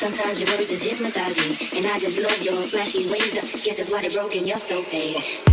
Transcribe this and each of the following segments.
Sometimes your words just hypnotize me. And I just love your flashy ways. Guess that's why they broke and you're so paid.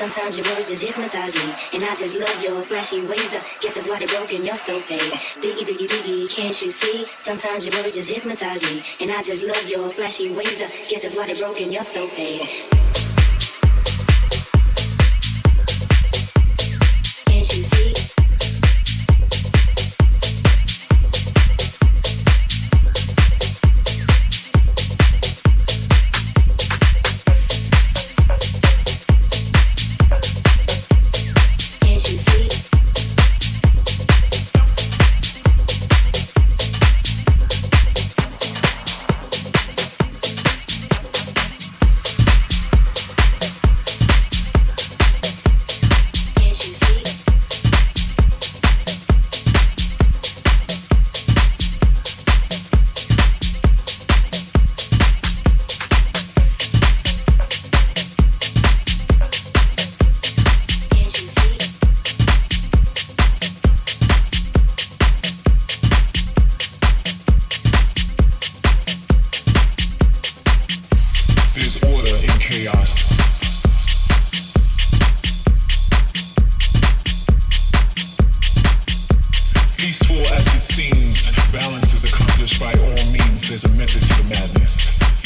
Sometimes your words just hypnotize me. And I just love your flashy ways. I guess that's why they're broken, you're so paid. Biggie, biggie, biggie, can't you see? Sometimes your words just hypnotize me. And I just love your flashy ways. I guess that's why they're broken, you're so paid. Peaceful as it seems, balance is accomplished by all means. There's a method to the madness.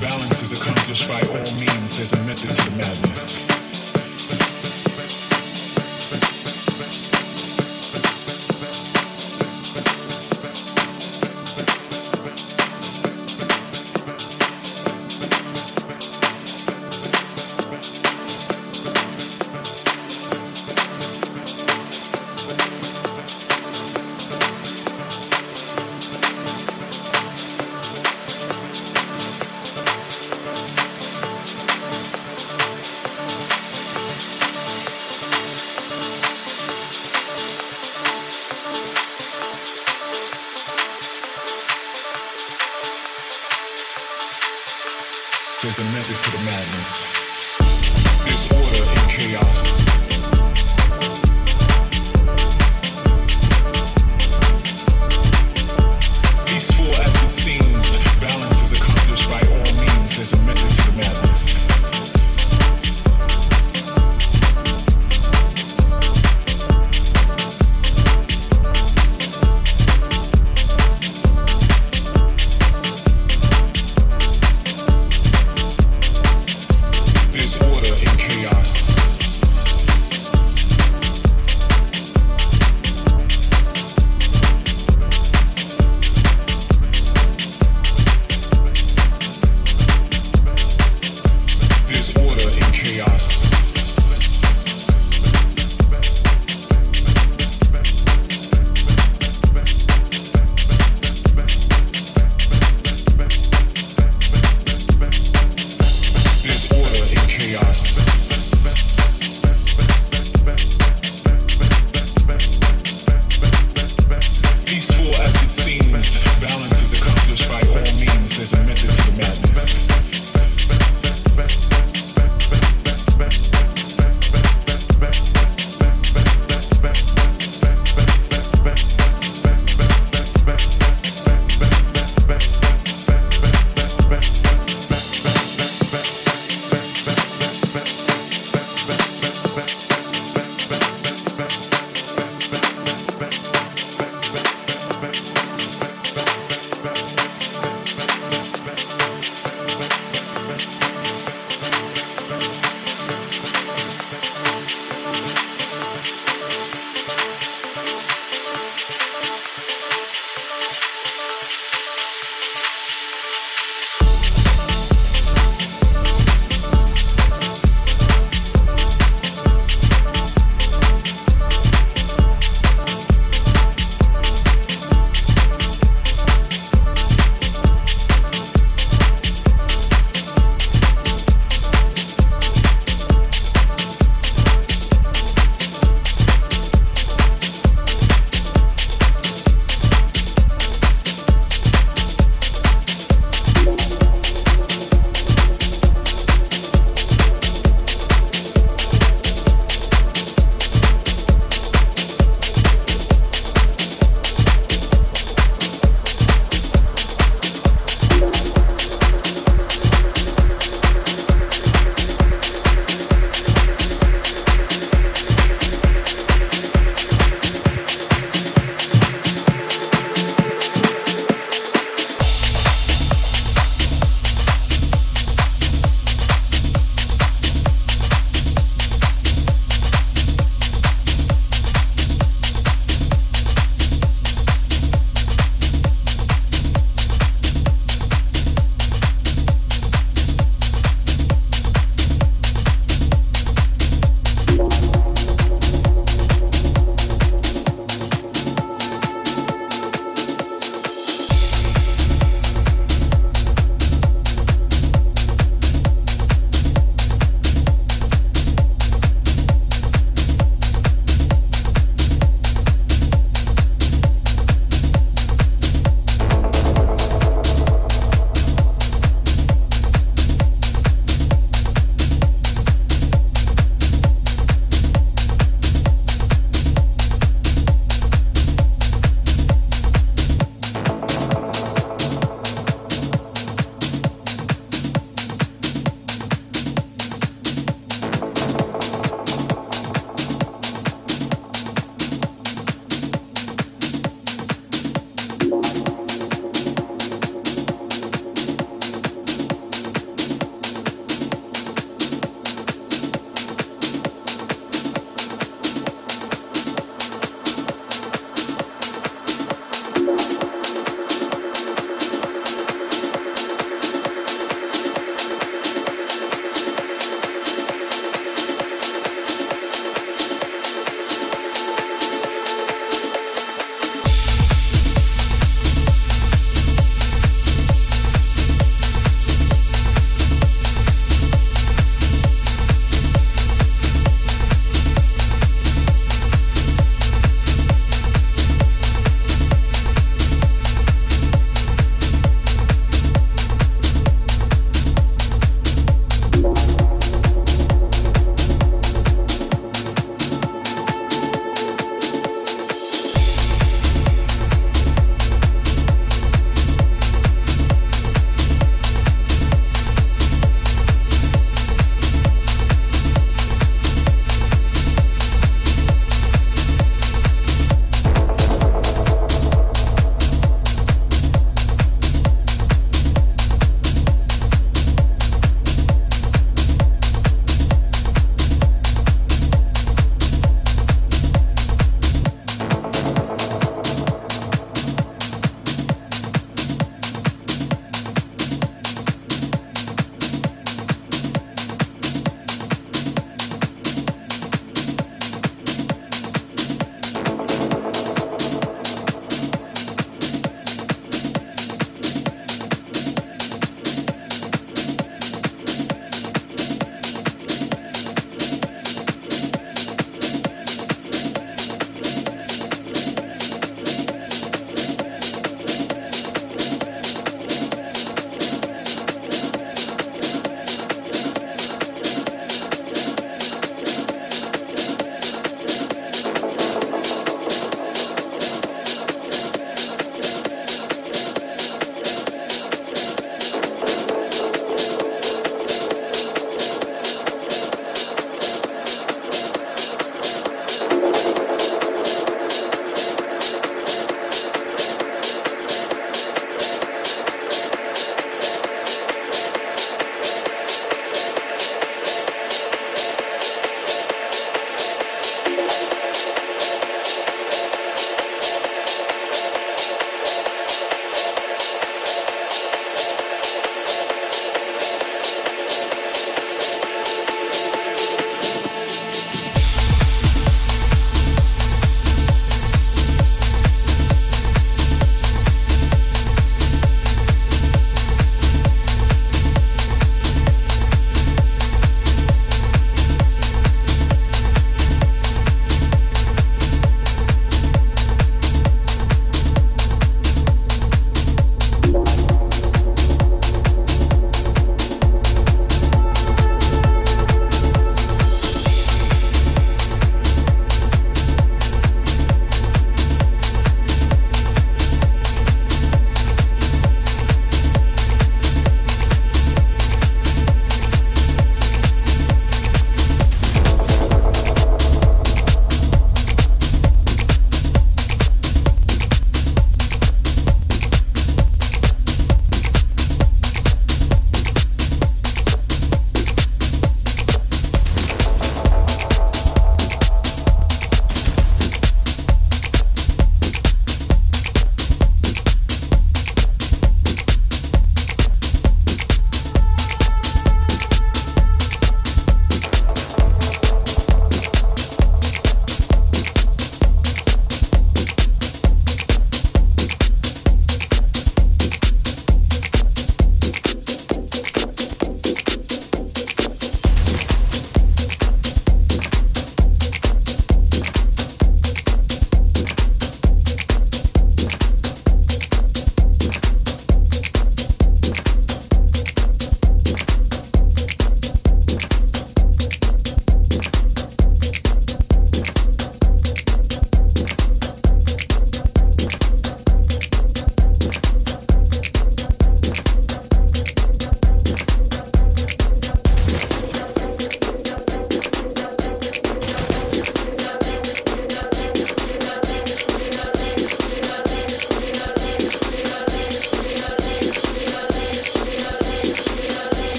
balance is accomplished by all means, there's a method to the madness.